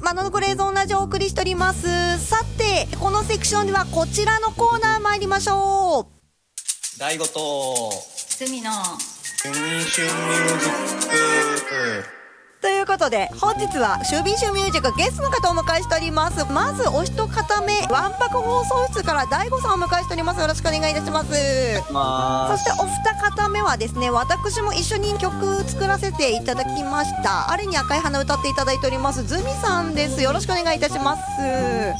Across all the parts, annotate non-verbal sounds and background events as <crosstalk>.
マノのグレーゾーンラジお送りしております。さて、このセクションではこちらのコーナー参りましょう。大悟と、罪の春春ミュージック。ということで、本日は、シュービーシューミュージックゲストの方をお迎えしております。まず、お一方目、わんぱく放送室から大悟さんをお迎えしております。よろしくお願いいたします。まそしてお二方目はですね私も一緒に曲作らせていただきました「あれに赤い花」歌っていただいておりますズミさんですよろしくお願いいたします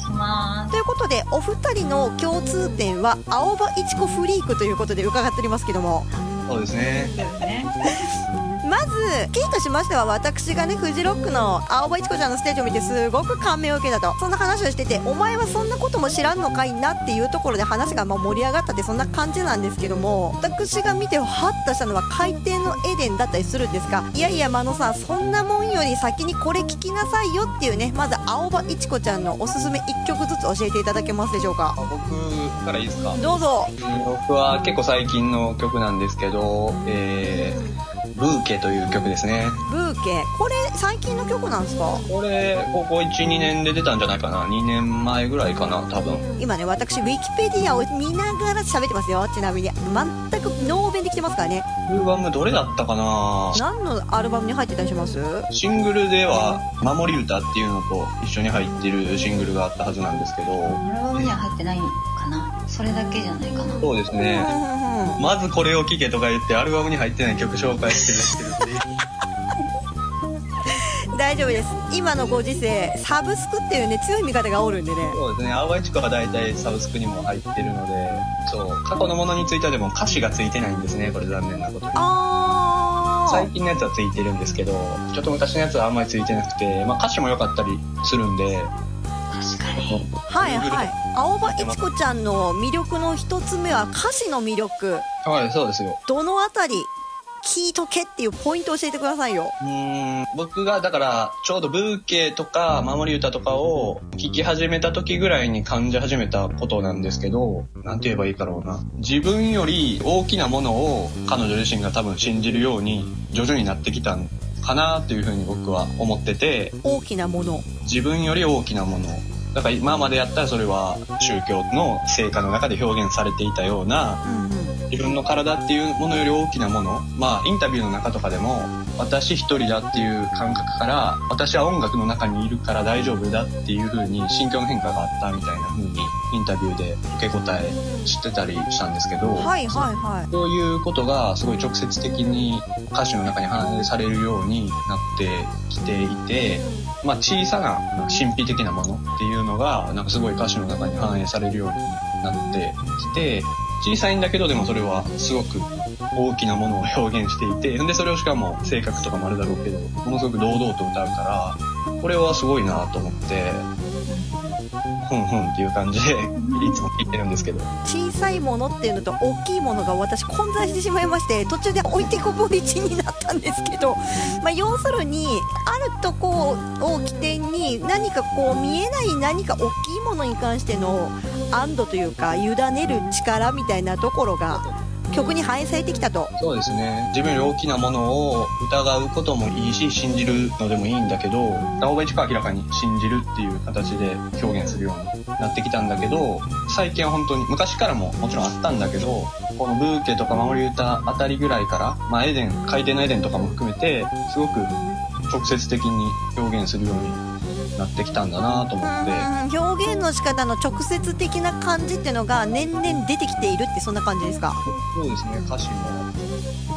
しまということでお二人の共通点は青葉いちこフリークということで伺っておりますけどもそうですね。まずキーとしましては私がねフジロックの青葉いちこちゃんのステージを見てすごく感銘を受けたと。そんな話をしててお前はそんなことも知らんのかいなっていうところで話がまあ盛り上がったってそんな感じなんですけども私が見てハッとしたのは海底のエデンだったりするんですがいやいや真野さんそんなもんより先にこれ聞きなさいよっていうねまず青葉いちこちゃんのおすすめ1曲ずつ教えていただけますでしょうか？僕からいいですか？どうぞ。僕は結構最近の曲なんですけど、えー、ブーケという曲ですね。ブーケこれ最近の曲なんですか？これ、ここ1、2年で出たんじゃないかな。2年前ぐらいかな、多分。今ね私ウィキペディアを見ながら喋ってますよ。ちなみに。全くノーベンできてますからね。アルバムどれだったかな？何のアルバムに入ってたりします？シングルでは「守り歌」っていうのと一緒に入ってるシングルがあったはずなんですけど。アルバムには入ってないのかな。それだけじゃないかな。そうですね。まずこれを聴けとか言ってアルバムに入ってない曲紹介してるっていう大丈夫です。今のご時世サブスクっていうね強い味方がおるんでね。そうですね。青葉一子は大体サブスクにも入ってるのでそう。過去のものについてはでも歌詞がついてないんですね。これ残念なことに。あ最近のやつはついてるんですけどちょっと昔のやつはあんまりついてなくて、まあ、歌詞も良かったりするんで。確かに。あはいはい。青葉いちこちゃんの魅力の一つ目は歌詞の魅力。はいそうですよ。どのあたり聞いとけっていうポイントを教えてくださいよ。うーん。僕がだからちょうどブーケとか守り歌とかを聴き始めた時ぐらいに感じ始めたことなんですけどなんて言えばいいかろうな。自分より大きなものを彼女自身が多分信じるように徐々になってきたんかなっていうふうに僕は思ってて。大きなもの。自分より大きなもの。だから今までやったらそれは宗教の成果の中で表現されていたようなうんうん自分の体っていうものより大きなもの。まあインタビューの中とかでも私一人だっていう感覚から私は音楽の中にいるから大丈夫だっていう風に心境の変化があったみたいな風にインタビューで受け答えしてたりしたんですけど、はいはいはい。そういうことがすごい直接的に歌詞の中に反映されるようになってきていて、まあ小さな神秘的なものっていうのがなんかすごい歌詞の中に反映されるようになってきて、小さいんだけどでもそれはすごく大きなものを表現していて、でそれをしかも性格とかもあるだろうけど、ものすごく堂々と歌うから、これはすごいなと思って、ふんふんっていう感じでいつも聞いてるんですけど。小さいものっていうのと大きいものが私混在してしまいまして途中で置いてこぼり地になったんですけど、まあ、要するにあるとこを起点に何かこう見えない何か大きいものに関しての安堵というか委ねる力みたいなところが曲に反映されてきたと。そうですね。自分より大きなものを疑うこともいいし信じるのでもいいんだけど青葉一は明らかに信じるっていう形で表現するようになってきたんだけど最近は本当に昔からももちろんあったんだけどこのブーケとか守り歌あたりぐらいから、まあ、エデン海底のエデンとかも含めてすごく直接的に表現するようになってきたんだなと思って。うん。表現の仕方の直接的な感じっていうのが年々出てきているってそんな感じですか？そうですね。歌詞も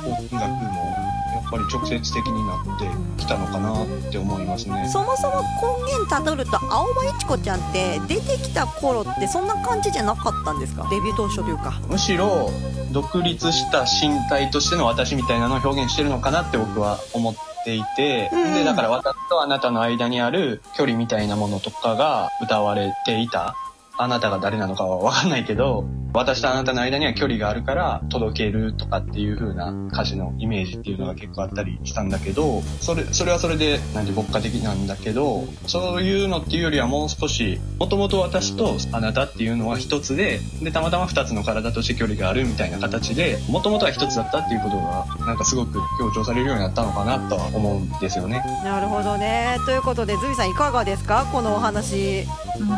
音楽もやっぱり直接的になってきたのかなって思いますね。そもそも根源たどると青葉いちこちゃんって出てきた頃ってそんな感じじゃなかったんですか？デビュー当初というか。むしろ独立した身体としての私みたいなのを表現してるのかなって僕は思っていて、うんうん。でだから私とあなたの間にある距離みたいなものとかが歌われていた。あなたが誰なのかはわかんないけど、私とあなたの間には距離があるから届けるとかっていう風な歌詞のイメージっていうのが結構あったりしたんだけど、それ、それはそれで、なんて牧歌的なんだけど、そういうのっていうよりはもう少し、もともと私とあなたっていうのは一つで、で、たまたま二つの体として距離があるみたいな形で、もともとは一つだったっていうことが、なんかすごく強調されるようになったのかなとは思うんですよね。なるほどね。ということでズミさんいかがですか？このお話。うんうん。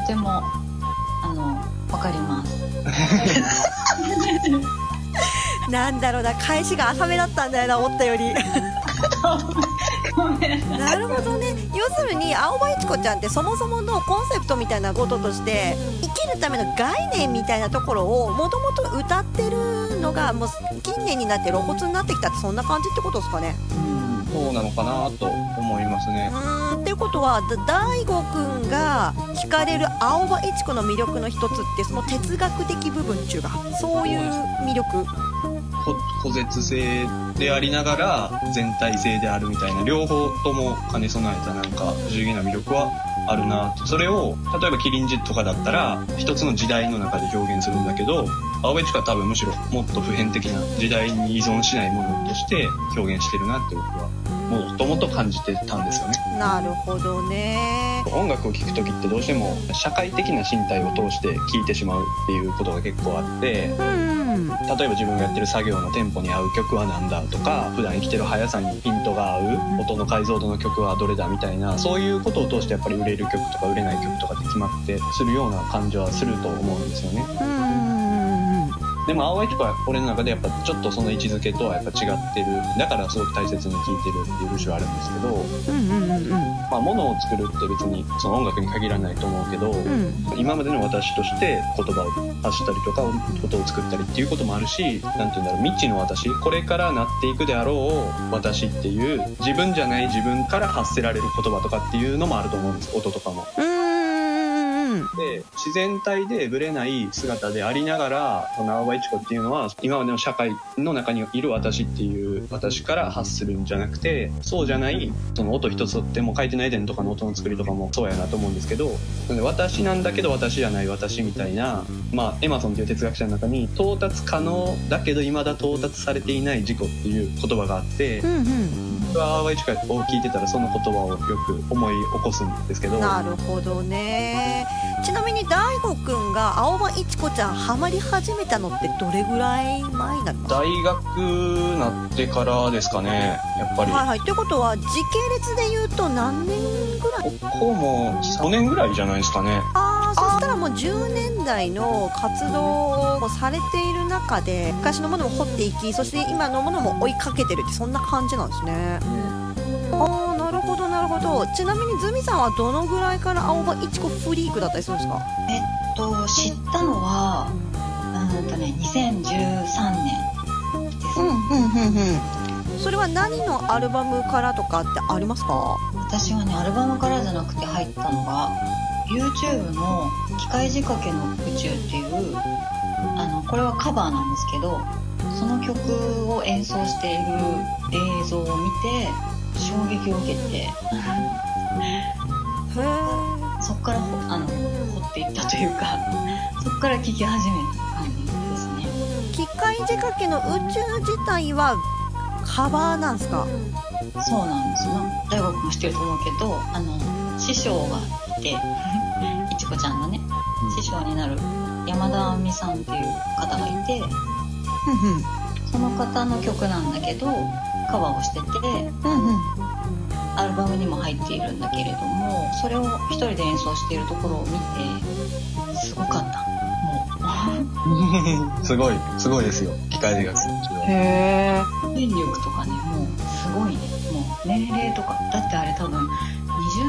とてもわかります。なんだろうな返しが浅めだったんだよな思ったより。なるほどね要するに青葉一子ちゃんってそもそものコンセプトみたいなこととして生きるための概念みたいなところをもともと歌ってるのがもう近年になって露骨になってきたってそんな感じってことですかねそうなのかなと思いますねう。ーんってことはだ大悟くんが聞かれる青葉一子の魅力の一つってその哲学的部分っていうかそういう魅力？こ個絶性でありながら全体性であるみたいな両方とも兼ね備えたなんか不思議な魅力はあるな。それを例えばキリンジとかだったら一つの時代の中で表現するんだけど青葉一子は多分むしろもっと普遍的な時代に依存しないものとして表現してるなって僕はもともと感じてたんですよね。なるほどね。音楽を聴く時ってどうしても社会的な身体を通して聴いてしまうっていうことが結構あってうん例えば自分がやってる作業のテンポに合う曲は何だとか普段生きてる速さにピントが合う音の解像度の曲はどれだみたいなそういうことを通してやっぱり売れる曲とか売れない曲とかって決まってするような感じはすると思うんですよね。うんでも青い曲は俺の中でやっぱちょっとその位置づけとはやっぱ違ってる。だからすごく大切に聴いてるっていう節はあるんですけどうんうんうんうん。まあ物を作るって別にその音楽に限らないと思うけど、うん。今までの私として言葉を発したりとか音を作ったりっていうこともあるし何て言うんだろう未知の私これからなっていくであろう私っていう自分じゃない自分から発せられる言葉とかっていうのもあると思うんです。音とかも。うんうんうんうんで自然体でぶれない姿でありながらその青葉一子っていうのは今までの社会の中にいる私っていう私から発するんじゃなくてそうじゃないその音一つとっても書いてないエデンとかの音の作りとかもそうやなと思うんですけどなので私なんだけど私じゃない私みたいな、まあ、エマソンっていう哲学者の中に到達可能だけど未だ到達されていない自己っていう言葉があってうんうん僕は青葉一子を聞いてたらその言葉をよく思い起こすんですけど。なるほどねちなみに大悟くんが青葉一子ちゃんハマり始めたのってどれぐらい前になりますか大学なってからですかねやっぱり、はいはい。ってことは時系列で言うと何年ぐらい？ここも5年ぐらいじゃないですかね。ああそしたらもう10年代の活動をされている中で昔のものも掘っていきそして今のものも追いかけてるってそんな感じなんですね。ああなるほどちなみにズミさんはどのぐらいから青葉一子フリークだったりするんですか？えっと知ったのはうんとね2013年です、うんうんうん。それは何のアルバムからとかってありますか？私はねアルバムからじゃなくて入ったのが YouTube の「機械仕掛けの宇宙」っていうあのこれはカバーなんですけどその曲を演奏している映像を見て衝撃を受けてそっからほあの掘っていったというかそっから聴き始めた感じですね。機械仕掛けの宇宙自体はカバーなんすか？そうなんです。よ大悟君も知ってると思うけどあの師匠がいていちこちゃんのね師匠になる山田亜美さんっていう方がいてその方の曲なんだけどカバーをしててうんうんアルバムにも入っているんだけれどもそれを一人で演奏しているところを見てすごかった。もう <laughs> すごいすごいですよ。機械学へえ電力とかねもうすごいね。もう年齢とか。だってあれ多分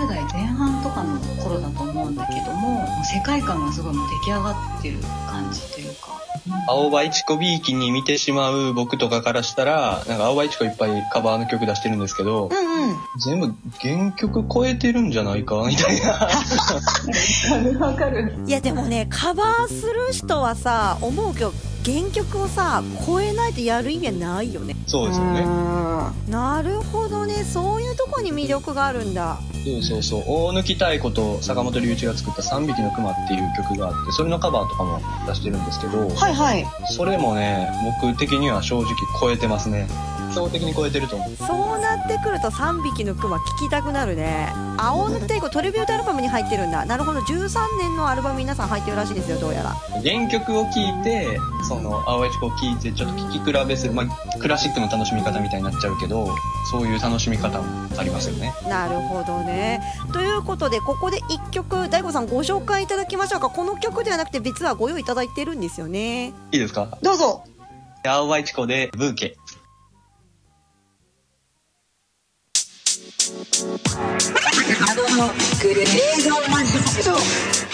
20代前半とかの頃だと思うんだけどももう世界観がすごいもう出来上がってる感じというか。青葉一子ビーキに見てしまう僕とかからしたらなんか青葉一子いっぱいカバーの曲出してるんですけどうんうん。全部原曲超えてるんじゃないかみたいな。<laughs> わかる。いやでもねカバーする人はさ思うけど原曲をさ超えないとやる意味はないよねそうですよね。なるほどねそういうとこに魅力があるんだそうそうそう。大貫太鼓と坂本龍一が作った3匹の熊っていう曲があって、それのカバーとかも出してるんですけど、はいはいそれもね、僕的には正直超えてますね。総的に超えてると思う。そうなってくると3匹のクマ聞きたくなるね。青抜太鼓トリビュートアルバムに入ってるんだ。なるほど。13年のアルバム皆さん入ってるらしいですよどうやら。原曲を聴いて、その、青いチコを聴いて、ちょっと聴き比べする、まあ、クラシックの楽しみ方みたいになっちゃうけど、そういう楽しみ方もありますよね。なるほどね。ということでここで1曲大悟さんご紹介いただきましょうか。この曲ではなくて実はご用意いただいてるんですよね。いいですか？どうぞ。青葉チコでブーケ。あのグレーゾーンマジック。